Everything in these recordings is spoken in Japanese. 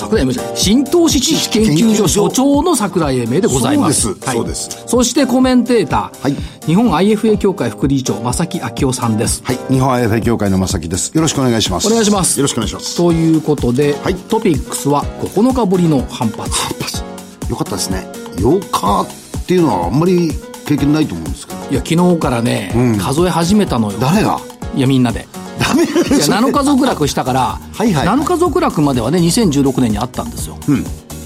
桜井英明新投資知識研究所所長の桜井英明でございます。そうです。そうです。そしてコメンテーター、はい。日本 IFA 協会副理事長正木昭夫さんです。はい。日本 IFA 協会の正木です。よろしくお願いします。お願いします。よろしくお願いします。ということで、はい。トピックスは9日ぶりの反発。よかったですね。8日っていうのはあんまり経験ないと思うんですけど。いや昨日からね、数え始めたのよ。誰が？いやみんなでダメいや7日続落したからはいはい。7日続落まではね2016年にあったんですよ、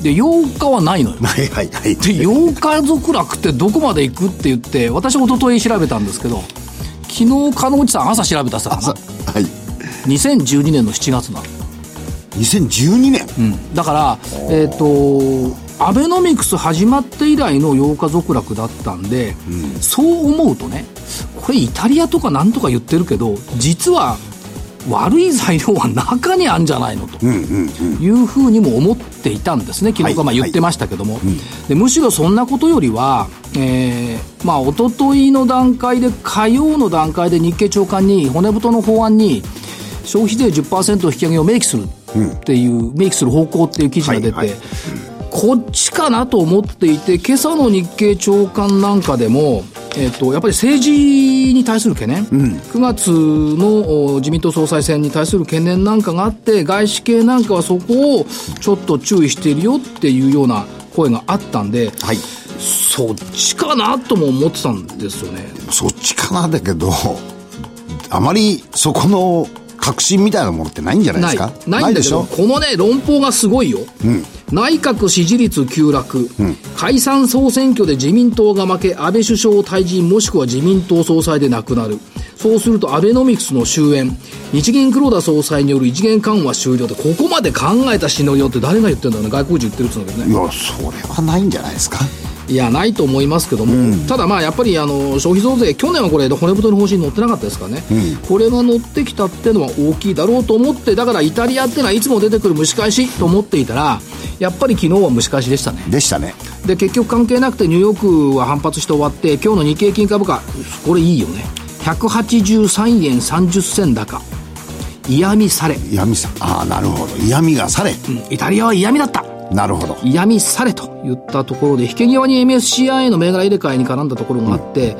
で8日はないのよ。はいはいはい。で8日続落ってどこまで行くって言って私一昨日調べたんですけど昨日鹿野内さん朝調べたさ。はい。2012年の7月なの、2012年。うん、だからえっ、とアベノミクス始まって以来の8日続落だったんで、そう思うとねこれイタリアとかなんとか言ってるけど実は悪い材料は中にあるんじゃないのというふうにも思っていたんですね。昨日かまあはい。言ってましたけども、でむしろそんなことよりは、えーまあ一昨日の段階で火曜の段階で日経長官に骨太の法案に消費税10%引き上げを明記するっていう、明記する方向っていう記事が出て、はいはいこっちかなと思っていて、今朝の日経長官なんかでも、えっと、やっぱり政治に対する懸念、9月のお自民党総裁選に対する懸念なんかがあって、外資系なんかはそこをちょっと注意しているよっていうような声があったんで、はい。そっちかなとも思ってたんですよね。そっちかなだけど、あまりそこの確信みたいなものってないんじゃないですか？ない。んだけど、でしょ？このね、論法がすごいよ。内閣支持率急落、解散総選挙で自民党が負け、安倍首相退陣もしくは自民党総裁でなくなる。そうすると、アベノミクスの終焉、日銀黒田総裁による異次元緩和終了で、ここまで考えたシナリオって誰が言ってんだろうね。外国人言ってるっつうんだけどね。いや、それはないんじゃないですか？いや、ないと思いますけども、ただまあ、やっぱりあの消費増税、去年はこれ、骨太の方針に載ってなかったですからね、これが乗ってきたっていうのは大きいだろうと思って、だからイタリアっていうのはいつも出てくる蒸し返しと思っていたら、やっぱり昨日は蒸し返しでしたね。でしたね。で、結局関係なくて、ニューヨークは反発して終わって、今日の日経金株価、これいいよね、183円30銭高、嫌味され、嫌味さ。ああ、なるほど。嫌味がされ。うんイタリアは嫌味だった。なるほど。嫌味されと言ったところで、引け際に MSCI の銘柄入れ替えに絡んだところがあって、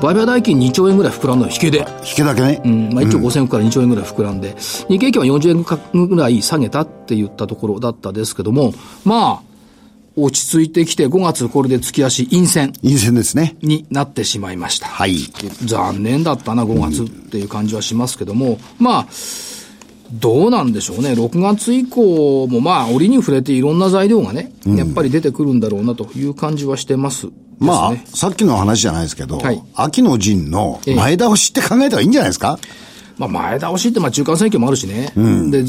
売買代金2兆円ぐらい膨らんだの、引けで。引けだけね。うん、まあ1兆5000億から2兆円ぐらい膨らんで、日経平均は40円ぐらい下げたって言ったところだったですけども、まあ、落ち着いてきて5月これで月足陰線陰線ですね。になってしまいました。はい。残念だったな、5月っていう感じはしますけども、まあ、どうなんでしょうね。6月以降もまあ、折に触れていろんな材料がね、やっぱり出てくるんだろうなという感じはしてます。まあね。、さっきの話じゃないですけど、はい秋の陣の前倒しって考えた方がいいんじゃないですか、まあ、前倒しって、まあ、中間選挙もあるしね。で、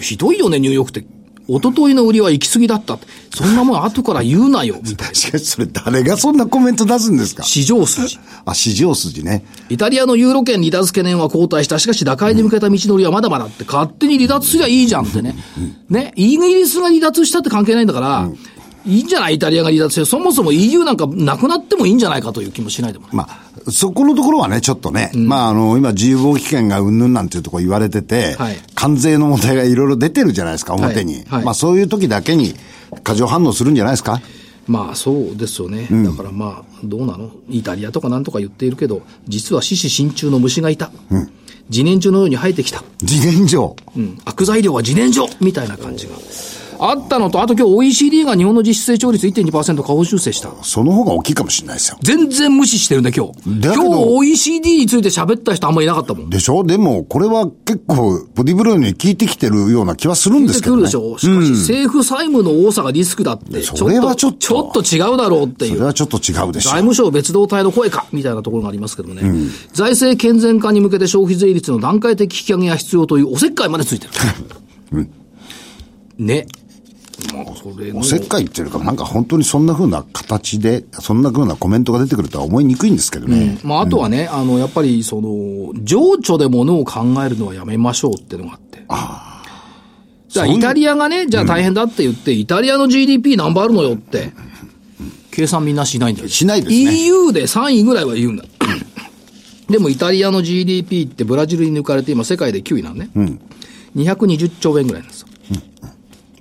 ひどいよね、ニューヨークって。一昨日の売りは行き過ぎだったって。そんなもん後から言うなよ、みたいな。しかしそれ誰がそんなコメント出すんですか？市場筋。あ、市場筋ね。イタリアのユーロ圏離脱懸念は後退した。しかし打開に向けた道のりはまだまだって、勝手に離脱すりゃいいじゃんってね。ね、イギリスが離脱したって関係ないんだから、いいんじゃない？イタリアが離脱して。そもそも EU なんかなくなってもいいんじゃないかという気もしないでもない。まあ、そこのところはね、ちょっとね、まあ、あの、今、自由貿易権がうんぬんなんていうところ言われてて、はい関税の問題がいろいろ出てるじゃないですか、表に。はいはいまあ、そういう時だけに、過剰反応するんじゃないですか？まあそうですよね。だからまあ、どうなの？イタリアとかなんとか言っているけど、実は獅子心中の虫がいた。自然薯のように生えてきた。次元上。うん、悪材料は自然薯みたいな感じが。あったのと、あと今日 OECD が日本の実質成長率1.2%下方修正した。その方が大きいかもしれないですよ。全然無視してるね、今日。だけど今日 OECD について喋った人あんまりいなかったもん。でしょ？でも、これは結構、ボディブローに効いてきてるような気はするんですけどね。出てくるでしょ？しかし、政府債務の多さがリスクだって、それはちょっとちょっと違うだろうっていう。それはちょっと違うでしょ財務省別動隊の声かみたいなところがありますけどね、財政健全化に向けて消費税率の段階的引き上げが必要というおせっかいまでついてる。ね。まあ、それのおせっかいっていうか、なんか本当にそんな風な形で、そんな風なコメントが出てくるとは思いにくいんですけどね。まあ、あとはね、あの、やっぱり、その、情緒でものを考えるのはやめましょうっていうのがあって。じゃあ、イタリアがね、じゃあ大変だって言って、イタリアの GDP 何倍あるのよって、計算みんなしないんだよ。しないですね EU で3位ぐらいは言うんだ。でも、イタリアの GDP ってブラジルに抜かれて今世界で9位なのね。220兆円ぐらいなんですよ。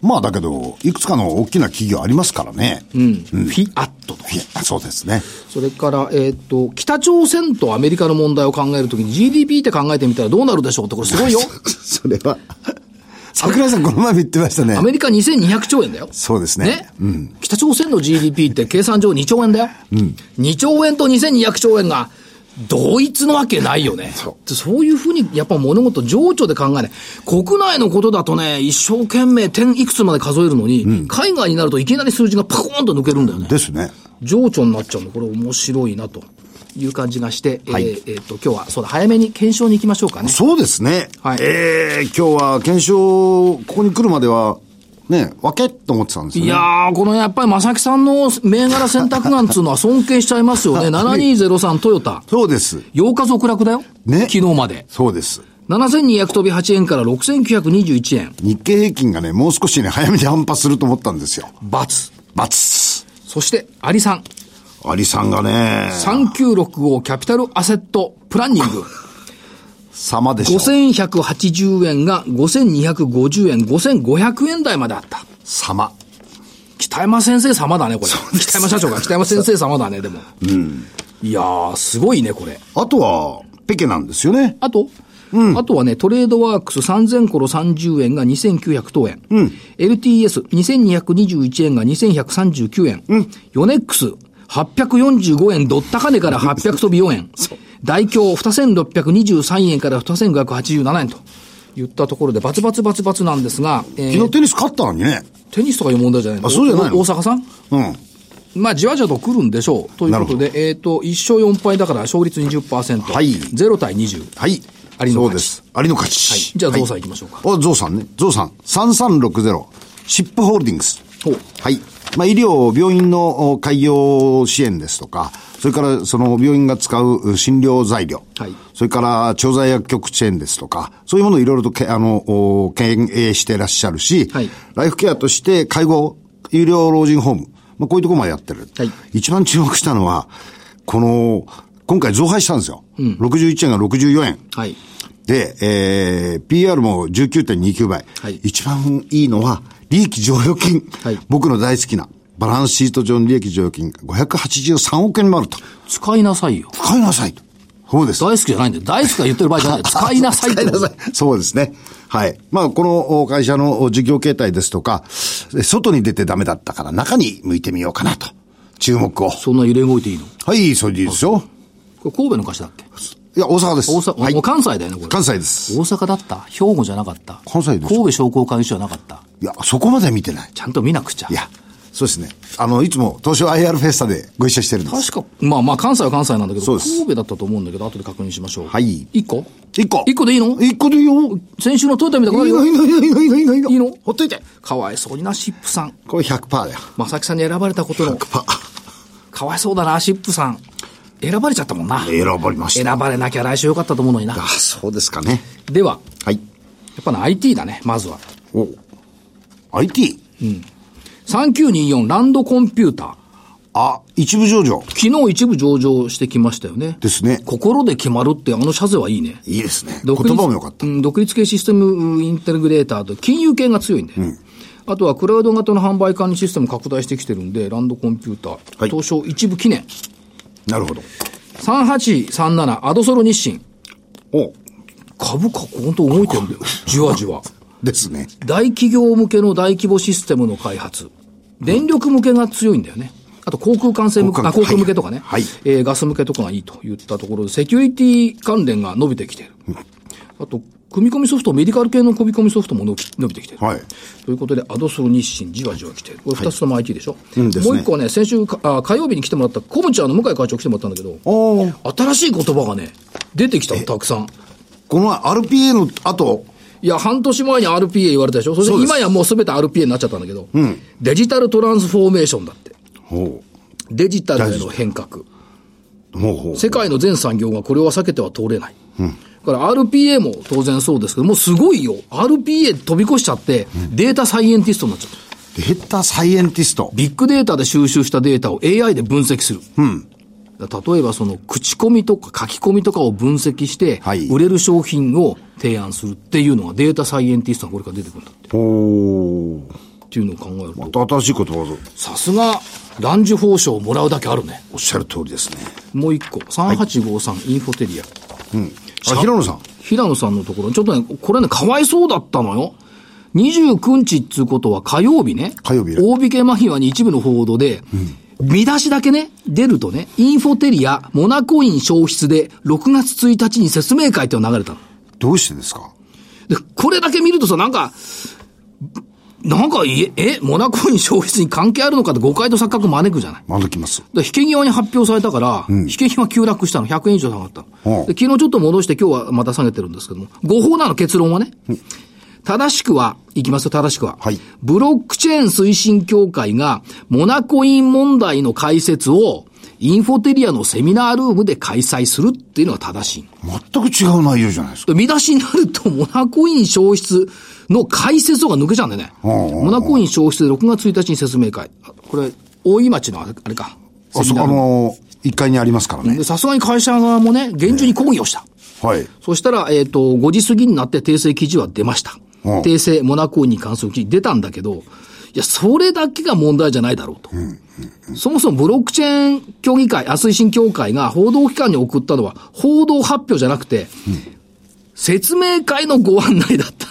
まあだけど、いくつかの大きな企業ありますからね。うん。フィアットとそうですね。それから、えっ、と、北朝鮮とアメリカの問題を考えるときに GDP って考えてみたらどうなるでしょうって、これすごいよ。それは。桜井さんこの前も言ってましたねア。メリカ2200兆円だよ。そうですね。ね、北朝鮮の GDP って計算上2兆円だよ。2兆円と2200兆円が同一のわけないよね。そうそういうふうにやっぱ物事情緒で考えない。国内のことだとね、一生懸命点いくつまで数えるのに、海外になるといきなり数字がパコーンと抜けるんだよね。ですね。情緒になっちゃうの。これ面白いなという感じがして、はいえーえーと、今日はそうだ、早めに検証に行きましょうかね。そうですね。はいええ今日は検証、ここに来るまでは、ね、分けと思ってたんですよね。いやー、このやっぱり正木さんの銘柄選択眼っていうのは尊敬しちゃいますよね。7203トヨタ。そうです。8日続落だよ。ね昨日まで。そうです。7200飛び8円から6921円。日経平均がね、もう少しね、早めに反発すると思ったんですよ。バツ。バツ。そして、アリさん。アリさんがね、3965キャピタルアセットプランニング。様でしょ。5180円が5250円、5500円台まであった。様。北山先生様だね、これ。北山社長が北山先生様だね、でも。いやー、すごいね、これ。あとは、ペケなんですよね。あと、あとはね、トレードワークス3000コロ30円が2900等円。LTS2221 円が2139円。ヨネックス845円ドッ高値から800飛び4円。大京2623円から2587円と言ったところでバツバツバツバツなんですが、えー昨日テニス勝ったのにね。テニスとかいう問題じゃないの？あそうじゃないの？お大阪さん？うん。まあ、じわじわと来るんでしょう。ということで、えっ、と、1勝4敗だから勝率20%。はい0対20。はい。アリの勝ちそうです。アリの勝ち。はいじゃあゾウさん行きましょうかお、ゾウさんね。ゾウさん。3360。シップホールディングス。はい。まあ、医療、病院のお開業支援ですとか、それからその病院が使う診療材料。はいそれから調剤薬局チェーンですとか、そういうものをいろいろとけ、あの、お経営してらっしゃるし、はいライフケアとして介護、医療老人ホーム、まあ、こういうところまでやってる。はい一番注目したのは、この、今回増配したんですよ。61円が64円。はい。で、えー、PR も19.29倍。はい一番いいのは、利益剰余金。はい僕の大好きな、バランスシート上の利益剰余金が583億円もあると。使いなさいよ。使いなさいと。そうです。大好きじゃないんだよ。大好きが言ってる場合じゃない。使いなさいって使いなさい。そうですね。はい。まあ、この会社の事業形態ですとか、外に出てダメだったから中に向いてみようかなと。注目を。そんな揺れ動いていいの？はい、それでいいですよ。これ神戸の会社だっけ？いや、大阪です。大阪、はい。関西だよね、これ。関西です。大阪だった兵庫じゃなかった関西です神戸商工会議所じゃなかったいや、そこまで見てない。ちゃんと見なくちゃ。いや、そうですね。あの、いつも東証 IR フェスタでご一緒してるんです。確か、まあまあ関西は関西なんだけど、神戸だったと思うんだけど、後で確認しましょう。はい一個？一個。一個でいいの？一個でいいよ。先週のトヨタみたいなことあるよ。いいの、いいの、いいの、いいの、いいの、いいの？ほっといて。かわいそうにな、シップさん。これ100%だよ。正木さんに選ばれたことの、パかわいそうだな、シップさん。選ばれちゃったもんな。選ばれました。選ばれなきゃ来週よかったと思うのにな。あ、そうですかね。では、はい。やっぱね、IT だね、まずは。お IT? 3924ランドコンピューター。あ、一部上場。昨日一部上場してきましたよね。ですね心で決まるってあの社税はいいね。いいですね。言独立葉もよかったう。ん独立系システムインテグレーターと金融系が強いんで。あとはクラウド型の販売管理システム拡大してきてるんで、ランドコンピューター、はい東証一部記念。なるほど。3837アドソロ日清。お株価本当動いてるんだよ。じわじわ。ですね。大企業向けの大規模システムの開発。電力向けが強いんだよね。あと航空管制向け、あ航空向けとかね。はいえーガス向けとかがいいといったところで、セキュリティ関連が伸びてきてる。あと、組み込みソフト、メディカル系の組み込みソフトも伸び伸びてきてる。はい。ということで、アドソロ日清、じわじわ来てる。これ二つとも IT でしょ、うんですねもう一個はね、先週かあ、火曜日に来てもらった、コムチャーの向井会長来てもらったんだけど、新しい言葉がね、出てきたの、たくさん。この RPA の後、いや、半年前に RPA 言われたでしょ？それ今やもうすべて RPA になっちゃったんだけど、デジタルトランスフォーメーションだって。ほデジタルへの変革。う。ほうほう。世界の全産業がこれは避けては通れない。だから RPA も当然そうですけど、もうすごいよ。RPA 飛び越しちゃって、データサイエンティストになっちゃった。データサイエンティスト。ビッグデータで収集したデータを AI で分析する。例えばその口コミとか書き込みとかを分析してはい、売れる商品を提案するっていうのがデータサイエンティストがこれから出てくるんだって。ほう。っていうのを考えると、また新しい言葉をさすが、ランジュ報奨をもらうだけあるね。おっしゃる通りですね。もう一個、3853インフォテリア。あ、平野さん。平野さんのところ、ちょっとね、これね、かわいそうだったのよ。29日っつうことは火曜日ね。火曜日大引け間際に一部の報道で、見出しだけね、出るとね、インフォテリア、モナコイン消失で、6月1日に説明会ってのが流れたの。どうしてですか？で、これだけ見るとさ、なんか、なんか、え、え、モナコイン消失に関係あるのかって誤解と錯覚招くじゃない。招きます。で、引け際に発表されたから、引け際急落したの、100円以上下がったの。うんで昨日ちょっと戻して今日はまた下げてるんですけども、誤報なの結論はね。正しくは、いきますよ、正しくは。はいブロックチェーン推進協会が、モナコイン問題の解説を、インフォテリアのセミナールームで開催するっていうのが正しい。全く違う内容じゃないですか。で見出しになると、モナコイン消失の解説が抜けちゃうんだよね。うんうんうんモナコイン消失で6月1日に説明会。あこれ、大井町のあれか。あそこ、あの、1階にありますからねで、。さすがに会社側もね、厳重に抗議をした。はい。そしたら、えっ、と、5時過ぎになって訂正記事は出ました。うん訂正、モナコインに関する記事出たんだけど、いや、それだけが問題じゃないだろうと。そもそもブロックチェーン協議会、あ推進協会が報道機関に送ったのは、報道発表じゃなくて、説明会のご案内だった。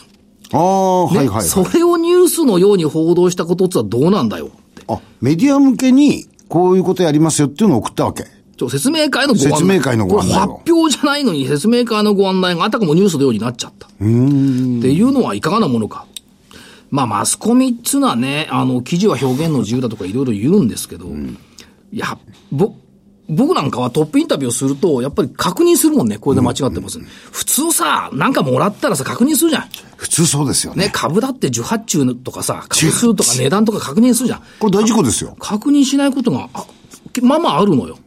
ああ、はいねはいはい。それをニュースのように報道したことっはどうなんだよって。あ、メディア向けに、こういうことやりますよっていうのを送ったわけ。説明会のご案内。説明会のご案内発表じゃないのに説明会のご案内があたかもニュースのようになっちゃった。っていうのはいかがなものか。まあ、マスコミっつうのはね、あの、記事は表現の自由だとかいろいろ言うんですけど、いや、ぼ、僕なんかはトップインタビューをすると、やっぱり確認するもんね、これで間違ってます、普通さ、なんかもらったらさ、確認するじゃん。普通そうですよね。ね、株だって受発注とかさ、株数とか値段とか確認するじゃん。これ大事故ですよ。確認しないことが、あまあまああるのよ。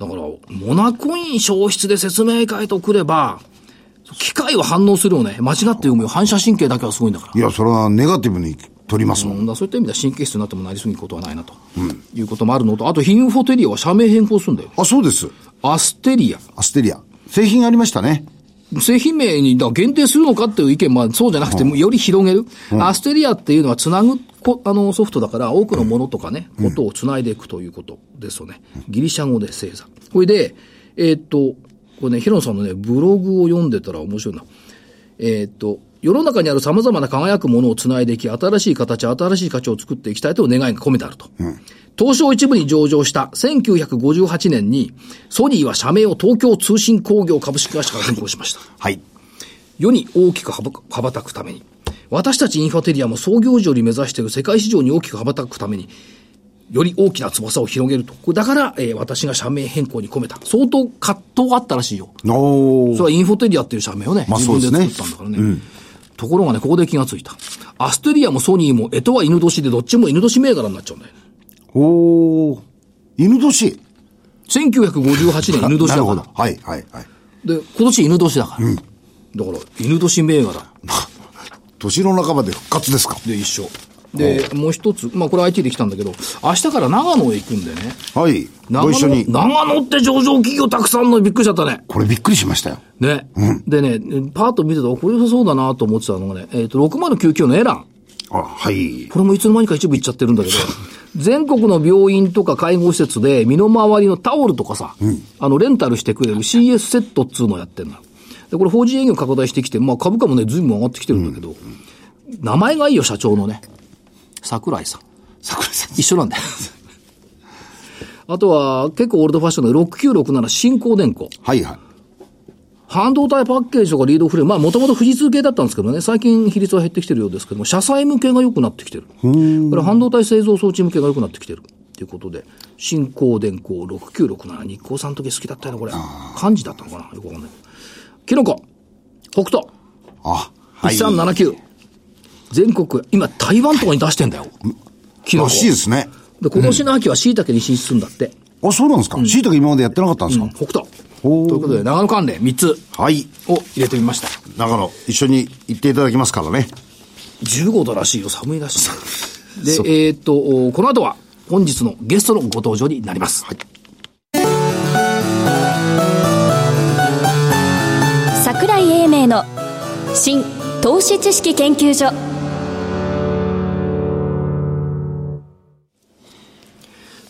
だから、モナコイン消失で説明会とくれば、機械は反応するよね。間違って読むよ。反射神経だけはすごいんだから。いや、それはネガティブに取りますもん。うんだそういった意味では神経質になってもなりすぎることはないなと、いうこともあるのと、あとヒンフォテリアは社名変更するんだよ。あ、そうです。アステリア。アステリア。製品ありましたね。製品名に限定するのかっていう意見はそうじゃなくて、より広げる。アステリアっていうのはつなぐこあのソフトだから、多くのものとかね、ことをつないでいくということですよね。ギリシャ語で星座。これで、えーっと、これね、ヒロンさんのね、ブログを読んでたら面白いな。えーっと、世の中にある様々な輝くものをつないでいき、新しい形、新しい価値を作っていきたいという願いが込めてあると。東証一部に上場した1958年に、ソニーは社名を東京通信工業株式会社から変更しました。はい。世に大きく羽ばたくために、私たちインファテリアも創業時より目指している世界市場に大きく羽ばたくために、より大きな翼を広げると。だから、えー私が社名変更に込めた。相当葛藤があったらしいよ。それはインフォテリアっていう社名をね、まあ自分で作ったんだからね。ところがね、ここで気がついた。アステリアもソニーも、干支は犬年で、どっちも犬年銘柄になっちゃうんだよね。おー犬年。1958年犬年だからなるほど。。はい、はい、はい。で、今年犬年だから。だから、犬年銘柄。年の半ばで復活ですかで、一緒。で、もう一つ、まあこれ IT で来たんだけど、明日から長野へ行くんでね。はい。長野ご一緒に。長野って上場企業たくさんのびっくりしちゃったね。これびっくりしましたよ。ね。でね、パーッと見てたら、これ良さそうだなと思ってたのがね、えっ、と、6099のエラン。あ、はい。これもいつの間にか一部行っちゃってるんだけど、全国の病院とか介護施設で身の回りのタオルとかさ、あの、レンタルしてくれる CS セットっつうのをやってんのよ。で、これ法人営業拡大してきて、まあ株価もね、随分上がってきてるんだけど、名前がいいよ、社長のね。桜井さん。桜井さん。一緒なんだよ。あとは、結構オールドファッションの6967新興電工。はい、はい。半導体パッケージとかリードフレーム、まあもともと富士通系だったんですけどね、最近比率は減ってきてるようですけども、車載向けが良くなってきてる。これ半導体製造装置向けが良くなってきてる。ということで、新興電工6967、日光さんの時好きだったよな、これ。漢字だったのかな？よくわかんない。キノコ、北斗。あ、はい1379。全国、今台湾とかに出してんだよ。キノコらしいですね。で、今年の秋は椎茸に進出するんだって。あ、そうなんですか。椎茸今までやってなかったんですか？北斗。ということで、長野関連3つはい。を入れてみました。長野、一緒に行っていただきますからね。15度らしいよ、寒いらしい。で、えーっと、おこの後は本日のゲストのご登場になります。桜井英明の新投資知識研究所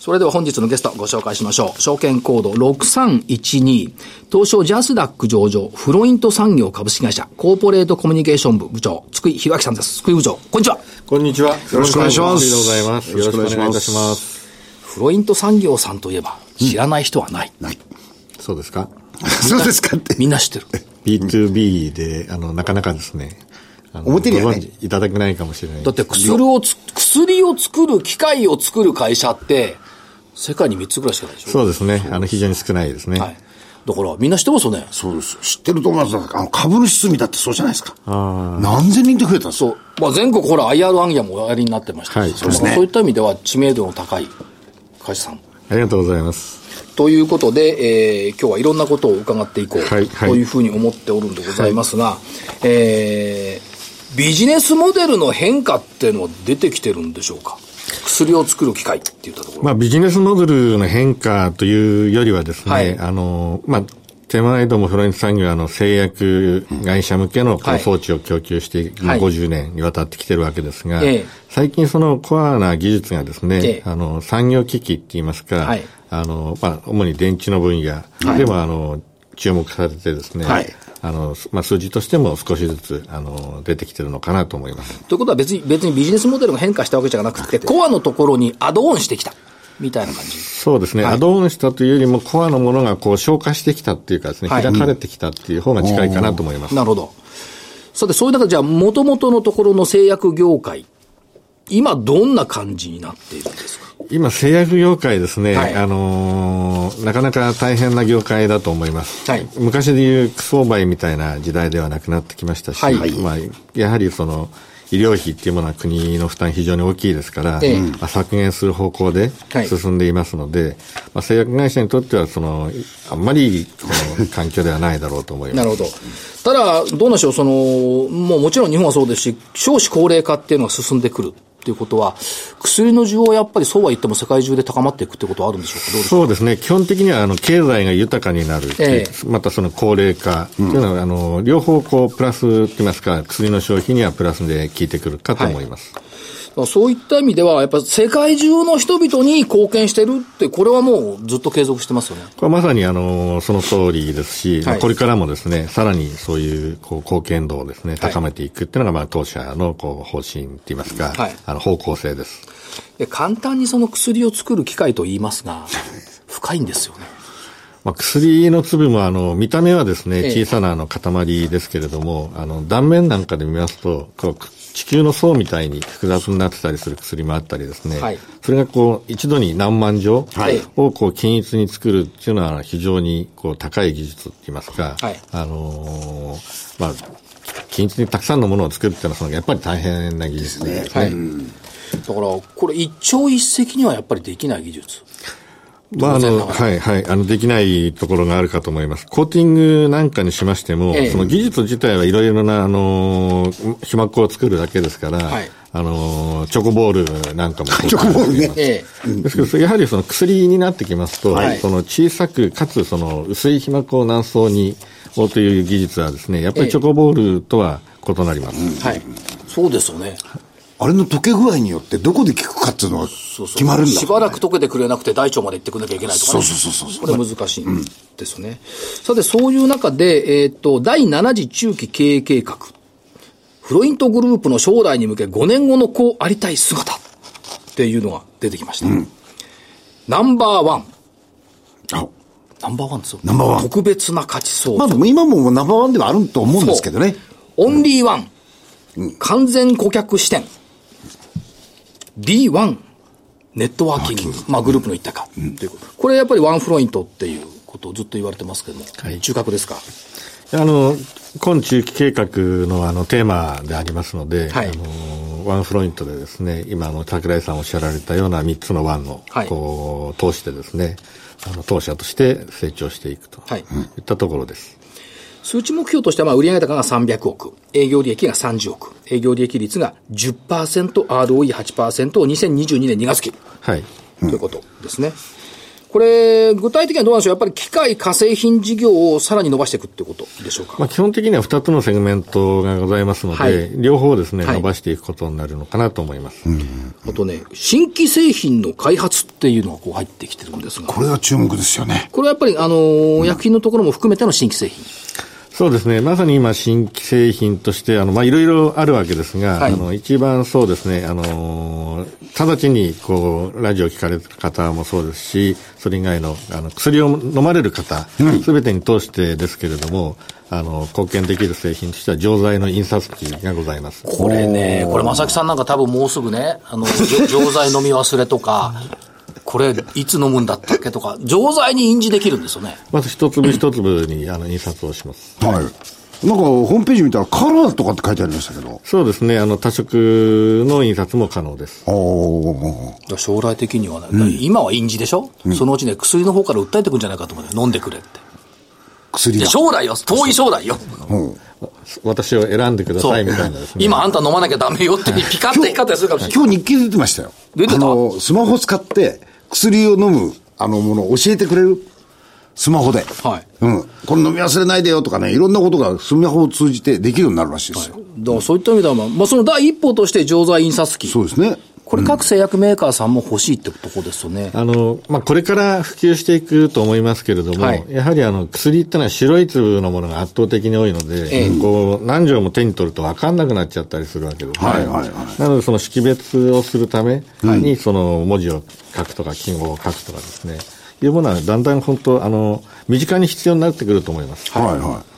それでは本日のゲストご紹介しましょう。証券コード6312、東証ジャスダック上場、フロイント産業株式会社、コーポレートコミュニケーション部部長、津久井弘明さんです。津久井部長、こんにちは。こんにちは。よろしくお願いしますありがとうございます。よろしくお願いいたします。フロイント産業さんといえば、知らない人はない。ない。そうですか？そうですかって。みんな知ってる。?B2B で、あの、なかなかですね、表にはねいただけないかもしれない。だって薬をつ、薬を作る、機械を作る会社って、世界に3つぐらいしかないでしょ？そうですね。あの、非常に少ないですね。はい。だから、みんな知ってますよね？そうです。知ってると思います。あの、株主数見だってそうじゃないですか。何千人って増えたんですそう。まあ、全国ほら、IR アンギャもおやりになってましたしはいそうですねそういった意味では知名度の高い会社さん。ありがとうございます。ということで、えー今日はいろんなことを伺っていこう、はいはいというふうに思っておるんでございますが、えービジネスモデルの変化っていうのは出てきてるんでしょうか？薬を作る機械って言ったところ。まあ、ビジネスモデルの変化というよりはですね、はい。あの、まあ、手前どもフロイント産業はあの製薬会社向けの装置を供給して、まあはい。50年にわたってきてるわけですが、ええ。最近そのコアな技術がですね、ええ。あの産業機器って言いますか、はい。あの、まあ、主に電池の分野。でも、あの、注目されてですね、はいあの、まあ、数字としても少しずつ、あの、出てきてるのかなと思います。ということは別に、別にビジネスモデルが変化したわけじゃなくて、コアのところにアドオンしてきた。みたいな感じ。そうですね、はいアドオンしたというよりも、コアのものがこう消化してきたっていうかですね、はい開かれてきたっていう方が近いかなと思います。なるほど。さて、そういう中で、じゃあ、元々のところの製薬業界、今どんな感じになっているんですか？今、製薬業界ですね、はいあのーなかなか大変な業界だと思います。はい昔でいうクソ売みたいな時代ではなくなってきましたし、はいまあ、やはりその、医療費っていうものは国の負担非常に大きいですから、ええまあ、削減する方向ではい進んでいますので、まあ、製薬会社にとってはその、あんまりこの環境ではないだろうと思います。なるほど。ただ、どうなんでしょう、その、もうもちろん日本はそうですし、少子高齢化っていうのが進んでくるっていうことは、薬の需要はやっぱりそうは言っても世界中で高まっていくってことはあるんでしょうか？どうですか？そうですね。基本的には、あの、経済が豊かになる。えまたその高齢化っていうのは、あの、両方こう、プラスって言いますか、薬の消費にはプラスで効いてくるかと思います。そういった意味では、やっぱり世界中の人々に貢献してるって、これはもうずっと継続してますよね。これはまさに、あの、その通りですし、はいこれからもですね、さらにそういう、こう、貢献度をですね、はい高めていくっていうのが、まあ、当社の、こう、方針って言いますか、はいあの、方向性です。で簡単にその薬を作る機械と言いますが、深いんですよね。まあ、薬の粒もあの見た目はですねええ小さなあの塊ですけれども、あの断面なんかで見ますとこう地球の層みたいに複雑になってたりする薬もあったりですね、はいそれがこう一度に何万錠はいをこう均一に作るっていうのは非常にこう高い技術って言いますか、はいあのーまあ均一にたくさんのものを作るっていうのはそのやっぱり大変な技術ですね。はい。だから、これ一朝一夕にはやっぱりできない技術。まあ、あの、はい、はい、あの、できないところがあるかと思います。コーティングなんかにしましても、ええその技術自体はいろいろな、あの、皮膜を作るだけですから、はいあの、チョコボールなんかも。チョコボールね。ええ。ですけど、やはりその薬になってきますと、はいその小さく、かつその薄い皮膜を何層に、をという技術はですね、やっぱりチョコボールとは異なります。はい。そうですよね。あれの溶け具合によってどこで効くかっていうのはそうそう決まるんだ。しばらく溶けてくれなくて大腸まで行ってくれなきゃいけないとかね。そうそうそうそうこれ難しいんですね。さて、そういう中で、えっ、と、第7次中期経営計画。フロイントグループの将来に向け5年後のこうありたい姿っていうのが出てきました。ナンバーワン。あナンバーワンですよ。ナンバーワン特別な価値相まあ今もナンバーワンではあると思うんですけどね。オンリーワン。完全顧客視点。B1。ネットワーキング。まあグループの一体化。ということ。これやっぱりワンフロイントっていうことをずっと言われてますけども。中核ですか？あの、今中期計画のあのテーマでありますので、はいあの、ワンフロイントでですね、今あの、桜井さんおっしゃられたような3つのワンを、はいこう、通してですね、あの、当社として成長していくとはいいったところです。数値目標としては、まあ、売上高が300億、営業利益が30億、営業利益率が10%、ROE8% を2022年2月期。はい。ということですね。これ、具体的にはどうなんでしょう？やっぱり機械、化成品事業をさらに伸ばしていくってことでしょうか？まあ、基本的には2つのセグメントがございますので、はい両方ですね、はい伸ばしていくことになるのかなと思います。あとね、新規製品の開発っていうのがこう入ってきてるんですが。これが注目ですよね。これはやっぱり、あのー薬品のところも含めての新規製品。そうですね。まさに今、新規製品として、あの、まあ、いろいろあるわけですが、はいあの、一番そうですね、あのー、直ちに、こう、ラジオを聞かれる方もそうですし、それ以外の、あの、薬を飲まれる方、すべ、てに通してですけれども、あの、貢献できる製品としては、錠剤の印刷機がございます。これね、これ正木さんなんか多分もうすぐね、あの、錠剤飲み忘れとか、これいつ飲むんだったっけとか、錠剤に印字できるんですよね。まず一粒一粒に、あの、印刷をします。はい。なんか、ホームページ見たらカラーとかって書いてありましたけど。そうですね、あの、多色の印刷も可能です。おー。だから将来的にはね、今は印字でしょ、そのうちね、薬の方から訴えてくんじゃないかと思うよ飲んでくれって。いや、薬が。将来よ、遠い将来よ。うん私を選んでくださいみたいなですね。今あんた飲まなきゃダメよってピカッて光ったりするかもしれない。今日日記出てましたよ。出てた？あの、スマホ使って薬を飲む、あの、ものを教えてくれる。スマホで。はい。うん。これ飲み忘れないでよとかね、いろんなことがスマホを通じてできるようになるらしいですよ。だからそういった意味では、まあ、まあ、その第一歩として錠剤印刷機。そうですね。これ各製薬メーカーさんも欲しいってとこですよね。あの、まあ、これから普及していくと思いますけれども、はいやはりあの、薬ってのは白い粒のものが圧倒的に多いので、ええこう、何錠も手に取ると分かんなくなっちゃったりするわけですね。はいはいはいなので、その識別をするために、その文字を書くとか、記号を書くとかですね、いうものはだんだん本当、あの、身近に必要になってくると思います。はいはい。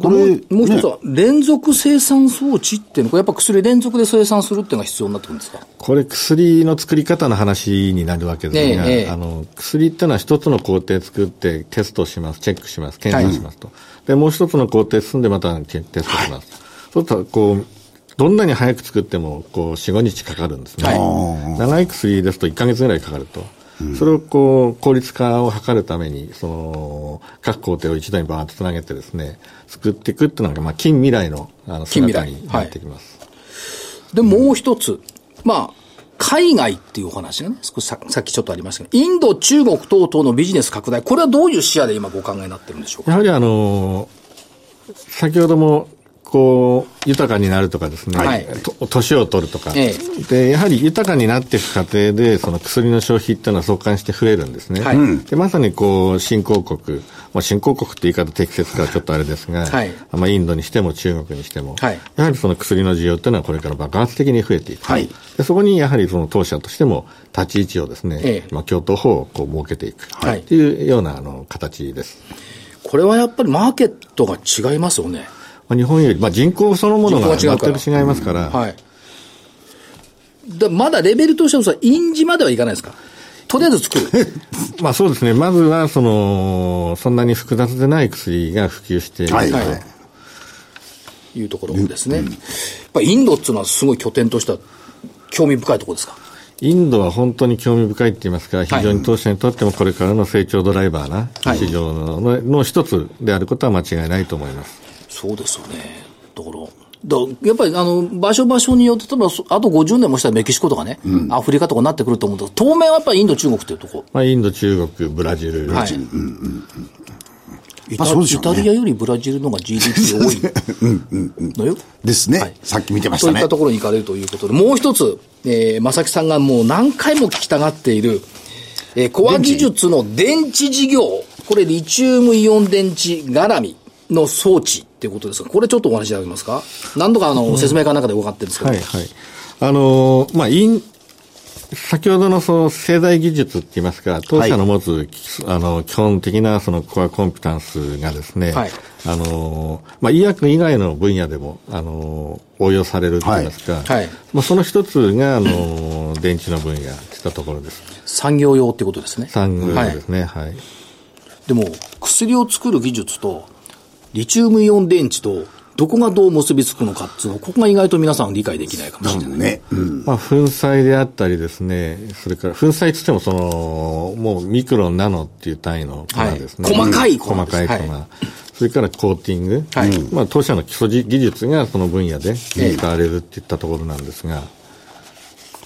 これ、もう一つは、連続生産装置っていうのは、これやっぱ薬連続で生産するっていうのが必要になってくるんですか？これ薬の作り方の話になるわけですが、ええええあの薬っていうのは一つの工程作ってテストします、チェックします、検査しますと。で、もう一つの工程進んでまたテテストします。そうすると、こう、どんなに早く作っても、こう、4、5日かかるんですね。はい長い薬ですと1ヶ月ぐらいかかると。それをこう、効率化を図るために、その、各工程を一度にバーッとつなげてですね、作っていくっていうのが、まあ、近未来の、あの、姿になってきます。で、もう一つ。まあ、海外っていうお話がね、少しささっきちょっとありましたけど、インド、中国等々のビジネス拡大、これはどういう視野で今ご考えになってるんでしょうか？やはりあの先ほども、こう、豊かになるとかですね、はいと年を取るとか、えで、やはり豊かになっていく過程で、その薬の消費っていうのは相関して増えるんですね。はいうんで、まさにこう、新興国、まあ、新興国って言い方適切かはちょっとあれですが、はいまあ、インドにしても中国にしても、はいやはりその薬の需要っていうのはこれから爆発的に増えていく。はいでそこにやはりその当社としても立ち位置をですね、ええまあ、共闘法をこう設けていく。はいっていうようなあの形です。これはやっぱりマーケットが違いますよね。まあ、日本より、まあ、人口そのものが全く違いますから、はい。でまだレベルとしてはさ、印字まではいかないですか？とりあえず作る。まあそうですね、まずはその、そんなに複雑でない薬が普及している、はい。はい。いうところですね。やっぱインドっていうのはすごい拠点としては興味深いところですか？インドは本当に興味深いって言いますか、非常に当社にとってもこれからの成長ドライバーなはい。市場の,、の一つであることは間違いないと思います。そうですよね。だから、だやっぱりあの場所場所によって、例えばそあと50年もしたらメキシコとかね、アフリカとかになってくると思うんですけど、当面はやっぱりインド、中国っていうとこまあ、インド、中国、ブラジル、はい。イタまあそうでしょうね。イタリアよりブラジルの方が GDP 多いのよ。ですね。はい。さっき見てましたね。そういった。ところに行かれるということで、もう一つ、えー、正木さんがもう何回も聞きたがっている、えー、コア技術の電池事業、これリチウムイオン電池絡みの装置っていうことですが、これちょっとお話しいただけますか？何度かあの、説明会の中で伺ってるんですけど、はいはい。あのーまあ、イン、先ほどのその製剤技術って言いますか、当社の持つ、あの、基本的なそのコアコンピタンスがですね、はい。あのーまあ、医薬以外の分野でも、あのー応用されるって言いますか、はい。はい。まあ、その一つが、あのー電池の分野といったところです。産業用っていうことですね。産業はいですね、はい。でも、薬を作る技術と、リチウムイオン電池とどこがどう結びつくのかっていうのここが意外と皆さん理解できないかもしれない。ね。うん。まあ、粉砕であったりですね、それから粉砕つってもその、もうミクロン、ナノっていう単位の粉ですね。はい細かい粉細かい粉。はそれからコーティング。はいまあ、当社の基礎技術がその分野で使われるっていったところなんですが、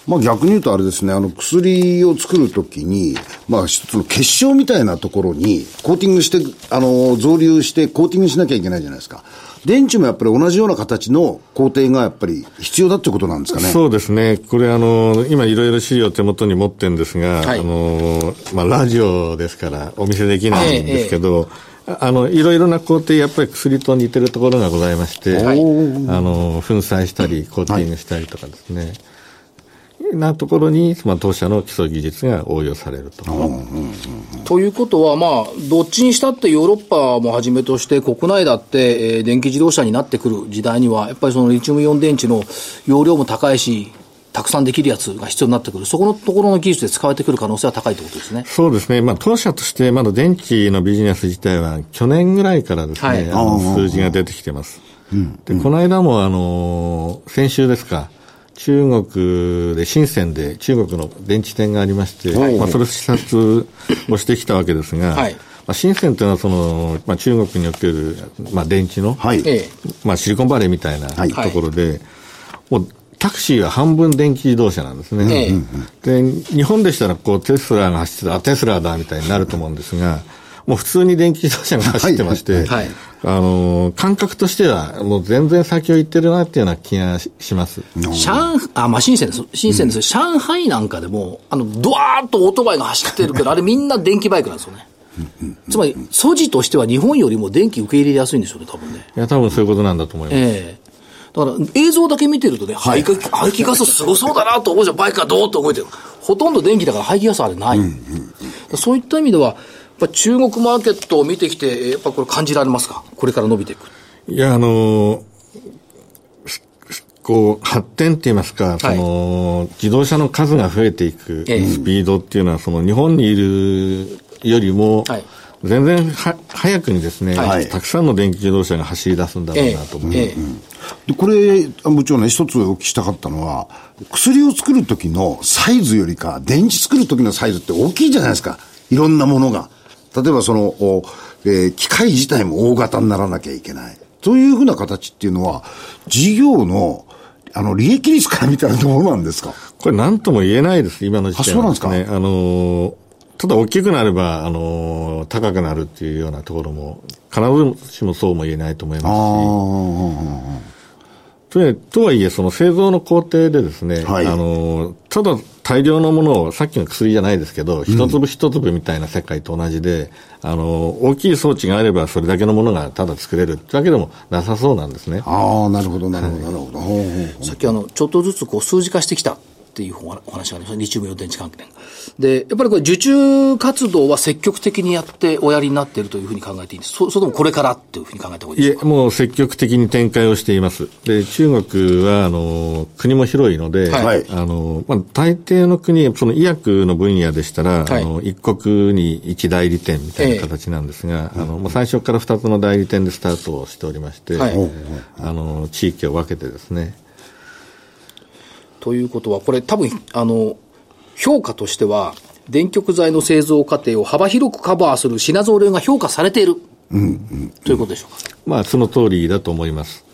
まあ逆に言うとあれですね、あの薬を作るときに、まあ一つの結晶みたいなところにコーティングして、あの、増流してコーティングしなきゃいけないじゃないですか。電池もやっぱり同じような形の工程がやっぱり必要だってことなんですかね。そうですね。これあの、今いろいろ資料手元に持ってるんですが、はいあの、まあ、ラジオですからお見せできないんですけど、あの、いろいろな工程、やっぱり薬と似てるところがございまして、あの、粉砕したり、コーティングしたりとかですね。なところに、まあ、当社の基礎技術が応用されると。ということは、まあ、どっちにしたってヨーロッパもはじめとして国内だって、えー電気自動車になってくる時代には、やっぱりそのリチウムイオン電池の容量も高いし、たくさんできるやつが必要になってくる。そこのところの技術で使われてくる可能性は高いということですね。そうですね。まあ、当社として、まだ電池のビジネス自体は、去年ぐらいからですね、はいあの数字が出てきてます。で、この間も、あの、先週ですか、中国で、深センで中国の電池店がありまして、まあ、それを視察をしてきたわけですが、はいまあ、深センというのは、その、まあ、中国における、まあ、電池の、はい。ええ。まあ、シリコンバレーみたいなはいところで、もうタクシーは半分電気自動車なんですね。えで、日本でしたらこうテスラが走ってた、あ、テスラだみたいになると思うんですが、もう普通に電気自動車が走ってまして、はいあのー、感覚としてはもう全然先を行ってるなっていうような気がしします。上あ、まあ、深センです。深センです。上海なんかでも、あの、ドワーッとオートバイが走ってるけど、あれみんな電気バイクなんですよね。つまり、素地としては日本よりも電気受け入れやすいんでしょうね、多分ね。いや、多分そういうことなんだと思います。ええだから映像だけ見てるとね、排気排気ガスすごそうだなと思うじゃん、バイクがどーっと動いてる。ほとんど電気だから排気ガスあれない。そういった意味では、ぱ中国マーケットを見てきて、えやっぱこれ感じられますか？これから伸びていく。いや、あのーすこう、発展って言いますか、その、自動車の数が増えていくええスピードっていうのは、その、日本にいるよりもはい、全然は早くにですね、はいたくさんの電気自動車が走り出すんだろうえなと思います。ええで、これ、部長ね、一つお聞きしたかったのは、薬を作る時のサイズよりか、電池作る時のサイズって大きいじゃないですか。いろんなものが。例えばその、おえー機械自体も大型にならなきゃいけない。そういうふうな形っていうのは、事業の、あの、利益率から見たらどうなんですか？これ何とも言えないです、今の時点あそうなんですか？ね。あのーただ大きくなれば、あのー高くなるっていうようなところも、必ずしもそうも言えないと思いあますし、あ。とはいえとはいえ、その製造の工程でですね、はいあの、ただ大量のものを、さっきの薬じゃないですけど、一粒一粒みたいな世界と同じで、あの、大きい装置があればそれだけのものがただ作れるってわけでもなさそうなんですね。ああ、なるほど、なるほど、なるほど。さっきあの、ちょっとずつこう数字化してきたっていうお話がありました。リチウムイオン電池関係で、やっぱりこれ受注活動は積極的にやっておやりになっているというふうに考えていいんです。そそれともこれからっていうふうに考えた方がいいいえでしょう、かもう積極的に展開をしています。で、中国は、あの、国も広いので、はいあの、まあ、大抵の国、その医薬の分野でしたら、はいあの、一国に一代理店みたいな形なんですが、あの、まあ、最初から二つの代理店でスタートをしておりまして、はいあの、地域を分けてですね、ということは、これ多分、あの、評価としては、電極材の製造過程を幅広くカバーする品増量が評価されている。ということでしょうか。まあ、その通りだと思います。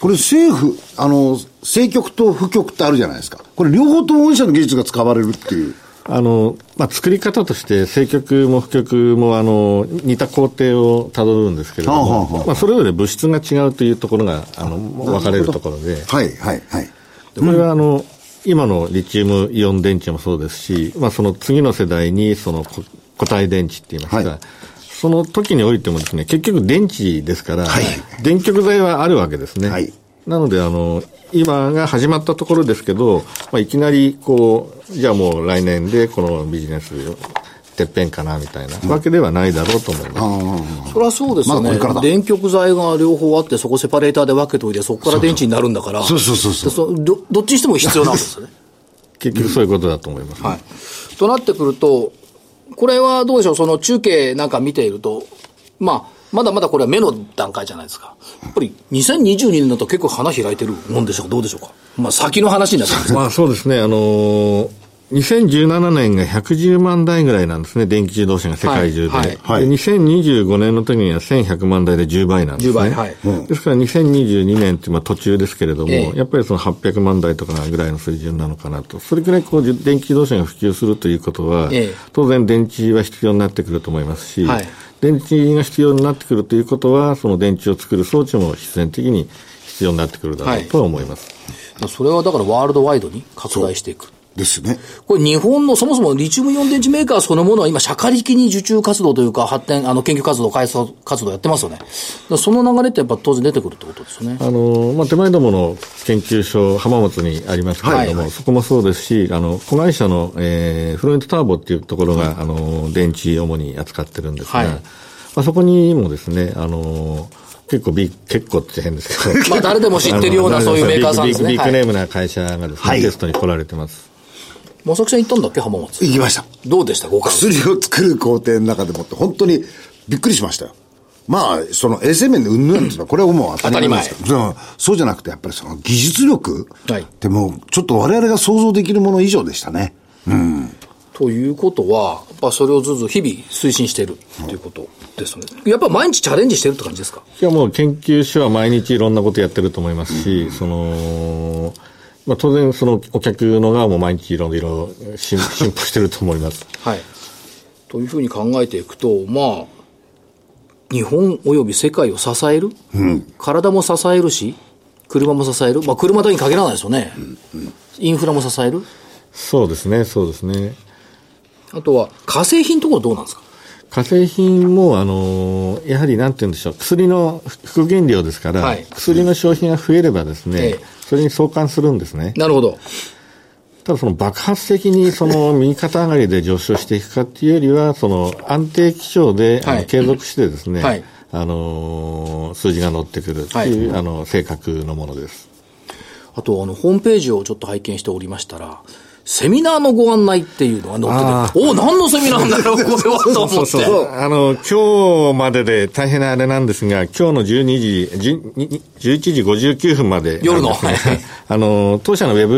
これ政府、あの、政局と府局ってあるじゃないですか。これ両方とも御社の技術が使われるっていう。あの、まあ、作り方として、正極も負極も、あの、似た工程をたどるんですけれどはあはあはも、あまあ、それぞれ物質が違うというところが、あの、分かれるところで、はい、はい、はい。でこれはあの、今のリチウムイオン電池もそうですし、まあ、その次の世代に、そのこ固体電池って言いますか、はい。その時においてもですね、結局電池ですから、はい。電極材はあるわけですね。はい。なので、あの、今が始まったところですけど、まあ、いきなり、こう、じゃあもう来年でこのビジネス、てっぺんかな、みたいなわけではないだろうと思います。それはそうですよね。まだこれからだ電極材が両方あって、そこセパレーターで分けといて、そこから電池になるんだから。そうそうそうそうでそどどっちにしても必要なんですよね。結局そういうことだと思います。はい。となってくると、これはどうでしょう、その中継なんか見ていると、まあ、まだまだこれは目の段階じゃないですか。やっぱり2022年だと結構花開いてるもんでしょうか？どうでしょうか？まあ先の話になっちゃうんですまあそうですね、あのー2017年が110万台ぐらいなんですね、電気自動車が世界中で。はいはいで2025年の時には1100万台で10倍なんですね。10倍はいですから2022年ってまあ途中ですけれども、ええやっぱりその800万台とかぐらいの水準なのかなと。それくらいこう電気自動車が普及するということは、ええ当然電池は必要になってくると思いますし、はい電池が必要になってくるということは、その電池を作る装置も必然的に必要になってくるだろうとは思います。それはだからワールドワイドに拡大していく。ですね。これ日本のそもそもリチウムイオン電池メーカーそのものは今社会的に受注活動というか発展、あの研究活動、開発活動やってますよね。その流れってやっぱ当然出てくるってことですよね。あの、まあ、手前どもの研究所、浜松にありますけれども、はいそこもそうですし、あの、子会社の、えー、フロイントターボっていうところが、あの、電池主に扱ってるんですが、はいまあ、そこにもですね、あの、結構ビッ、結構って変ですけど。まあ誰でも知ってるようなそういうメーカーさんですねビッグネームな会社がですね、はいテストに来られてます。まさきさん行ったんだっけ浜松？行きました。どうでしたご。薬を作る工程の中でもって本当にびっくりしましたよ。まあ、その衛生面でうんぬんっていうのは、これはもう当たり前ですけど、そうそうじゃなくて、やっぱりその技術力はいってもう、ちょっと我々が想像できるもの以上でしたね。ということは、やっぱそれをずつ日々推進しているっていうことですね。やっぱ毎日チャレンジしてるって感じですか？いやもう研究所は毎日いろんなことやってると思いますし、その、まあ当然そのお客の側も毎日いろいろ進 進歩してると思います。はい。というふうに考えていくと、まあ、日本及び世界を支える、体も支えるし、車も支える、まあ車だけに限らないですよね。インフラも支える？そうですね、そうですね。あとは、化成品のところどうなんですか？化成品も、あのやはりなんて言うんでしょう、薬の副原料ですから、はい薬の消費が増えればですね、ええそれに相関するんですね。なるほど。ただその爆発的にその右肩上がりで上昇していくかっていうよりは、その安定基調で、あはいの継続してですね、はいあのー数字が乗ってくるっていう、あの、性格のものです。あと、あの、ホームページをちょっと拝見しておりましたら、セミナーのご案内っていうのが載ってて、おお、何のセミナーなんだろう、これは、と思って。あの、今日までで大変なあれなんですが、今日の12時、10 11時59分まで夜の。は いあの、当社のウェ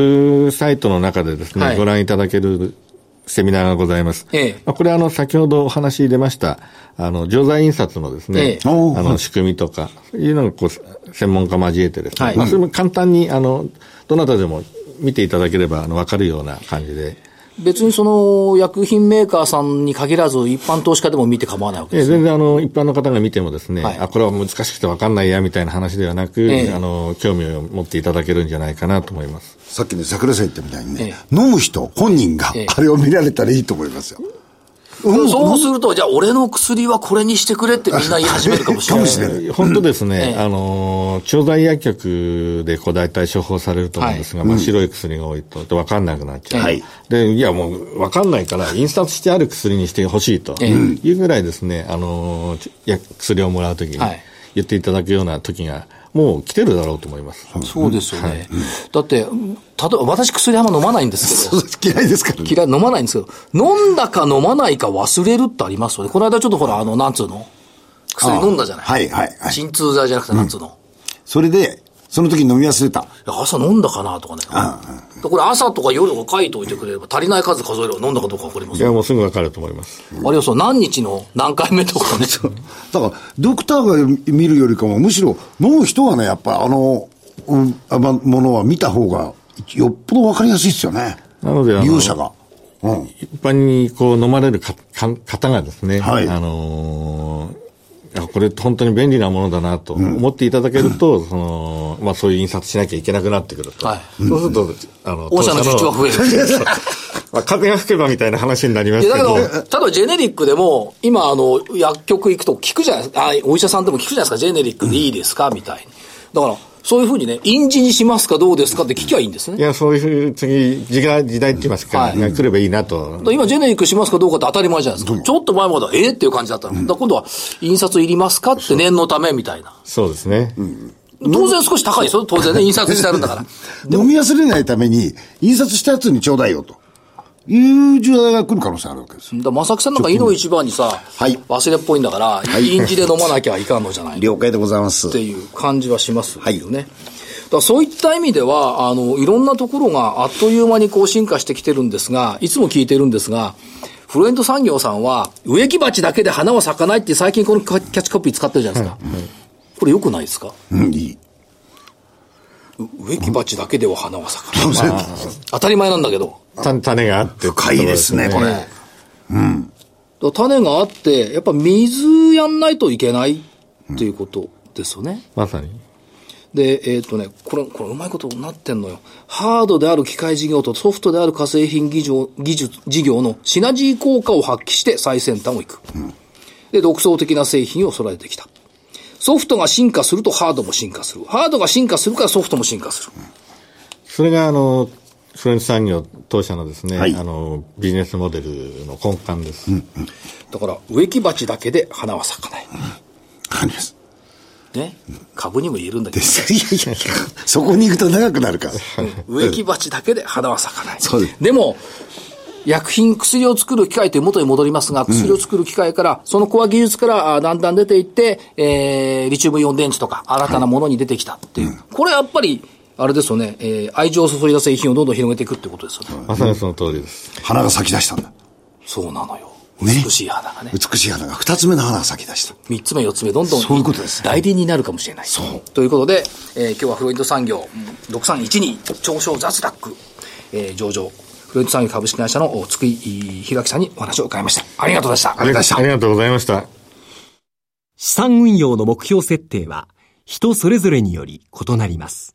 ブサイトの中でですね、はい。ご覧いただけるセミナーがございます。ええ。まあ、これあの、先ほどお話に出ました、あの、錠剤印刷のですね、ええ。あの、仕組みとか、いうのがこう、専門家交えてですね、はい。まあ、それも簡単に、あの、どなたでも見ていただければ、あの、わかるような感じで、別にその、薬品メーカーさんに限らず、一般投資家でも見て構わないわけええですね。全然あの、一般の方が見てもですね、はいあ、これは難しくて分かんないや、みたいな話ではなく、ええあの、興味を持っていただけるんじゃないかなと思います。さっきね、桜井さん言ったみたいにね、え飲む人、本人がええ、あれを見られたらいいと思いますよ。そうすると、じゃあ俺の薬はこれにしてくれってみんな言い始めるかもしれない。かもしれない。ええ本当ですね、ええ。あの、調剤薬局でこう大体処方されると思うんですが、まあ白い薬が多いと、で分かんなくなっちゃう。はい。で、いやもう分かんないから、印刷してある薬にしてほしいと。ええ。いうぐらいですね、あの、や薬をもらうときにはい。言っていただくような時が、もう来てるだろうと思います。そうですよね。だって、例えば私薬あんま飲まないんですけど、嫌いですからね。嫌い、飲まないんですけど、飲んだか飲まないか忘れるってありますよね。この間ちょっとほら、あの、なんつうの？薬飲んだじゃない。はいはいはい。鎮痛剤じゃなくて、なんつうの？それで、その時飲み忘れた。朝飲んだかなとかね。でこれ朝とか夜とか書いておいてくれれば足りない数数えれば飲んだかどうかわかりますよ。いや、もうすぐ分かると思います。あるいはその何日の何回目とかね。だから、ドクターが見るよりかも、むしろ飲む人はね、やっぱあの、うん、あまものは見た方が、よっぽどわかりやすいですよね。なのであの利用者が。うん。一般にこう飲まれるかか方がですね、はいあのーこれ本当に便利なものだなと思っていただけると、その、まあそういう印刷しなきゃいけなくなってくると。はいそうすると、あの、御社の受注は増える。まあ風が吹けばみたいな話になりまいや、すけど。だけど、例えばジェネリックでも、今、あの、薬局行くと聞くじゃないですか。あ、お医者さんでも聞くじゃないですか。ジェネリックでいいですか？みたいに。だから、そういうふうにね、印字にしますかどうですかって聞きゃいいんですね。いや、そういう次、時代、時代って言いますか、はいが来ればいいなと。今、ジェネリックしますかどうかって当たり前じゃないですか。ちょっと前までは、えーっていう感じだったの。だから今度は、印刷いりますかって念のためみたいな。そうですね。当然少し高いですよ。当然ね、印刷してあるんだから。飲み忘れないために、印刷したやつにちょうだいよと。いう時代が来る可能性あるわけです。だ正木さんなんか、井の一番にさ、はい忘れっぽいんだから、いインジで飲まなきゃいかんのじゃない了解でございます。っていう感じはしますよね。だからそういった意味では、あの、いろんなところがあっという間にこう進化してきてるんですが、いつも聞いてるんですが、フロエント産業さんは、植木鉢だけで花は咲かないって最近このキャッチコピー使ってるじゃないですか。これ良くないですか？うん、いい。植木鉢だけでは花は咲かない。当たり前なんだけど。種種があって。深いですね、これ。だから種があって、やっぱ水やんないといけないっていうことですよね。まさに。で、えっ、とね、これ、これうまいことになってんのよ。ハードである機械事業とソフトである化成品技術技術事業のシナジー効果を発揮して最先端を行く。で、独創的な製品を揃えてきた。ソフトが進化するとハードも進化する。ハードが進化するからソフトも進化する。それが、あの、フレンチ産業当社のですね、はいあの、ビジネスモデルの根幹です。だから、植木鉢だけで花は咲かない。わかります。ね？株にも言えるんだけど。いやいやいや、そこに行くと長くなるから。植木鉢だけで花は咲かない。そうですでも、薬品、薬を作る機械という元に戻りますが、薬を作る機械から、そのコア技術からあだんだん出ていって、えー、リチウムイオン電池とか、新たなものに出てきたっていう。これやっぱり、あれですよね、えー、愛情を注いだ製品をどんどん広げていくってことですよね。まさにその通りです。花が咲き出したんだ。そうなのよ。ね美しい花がね。美しい花が二つ目の花が咲き出した。三つ目、四つ目、どんどんそういうことです代理になるかもしれない。そうということで、えー今日はフロイント産業、うん6312長商雑学、えー上場、フロイント産業株式会社のお津井弘明さんにお話を伺いました。ありがとうございました。ありがとうございましたありがとうございました。資産運用の目標設定は人それぞれにより異なります。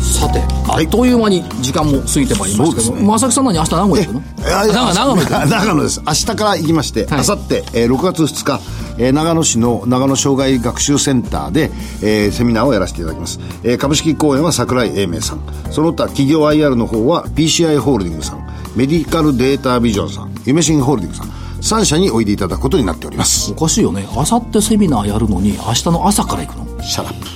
さて、あっという間に時間も過ぎてまいりましたけど、ね正木さん何明日名古屋行くの？長長野長野です。明日から行きまして、はい明後日、えー6月2日、えー長野市の長野生涯学習センターで、えーセミナーをやらせていただきます。えー株式講演は桜井英明さん。その他、企業 IR の方は PCI ホールディングさん、メディカルデータビジョンさん、夢真ホールディングさん、3社においでいただくことになっております。おかしいよね。明後日セミナーやるのに、明日の朝から行くの？ Shut up。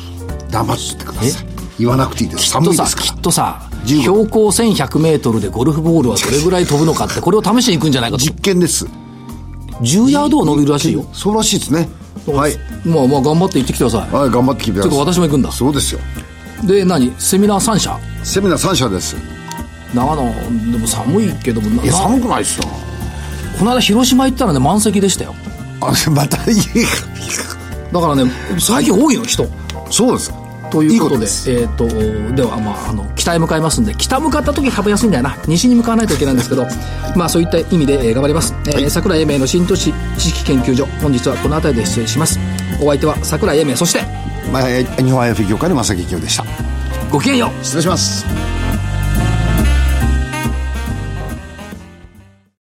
黙っててください。言わなくていいです。きっとさ、寒いですかきっとさ、15標高1100メートルでゴルフボールはどれぐらい飛ぶのかって、これを試しに行くんじゃないかと。実験です。10ヤードは伸びるらしいよ。そうらしいですね。はい。まあまあ頑張って行ってきてください。はい、頑張ってきてください。ちょっと私も行くんだそうですよ。で、何？セミナー3社セミナー3社です。長野、でも寒いけども、ないや、寒くないっすよ。この間広島行ったらね、満席でしたよ。あ、またいい。だからね、最近多いの、人。そうです。ということで、いいですえっ、と、では、まあ、あの、北へ向かいますんで、北向かった時株安いんだよな。西に向かわないといけないんですけど、まあ、そういった意味で、えー頑張ります。えー桜井英明の新都市知識研究所、本日はこの辺りで失礼します。お相手は桜井英明、そして、まあ、日本 IF 業界の正木清でした。ごきげんよう。失礼します。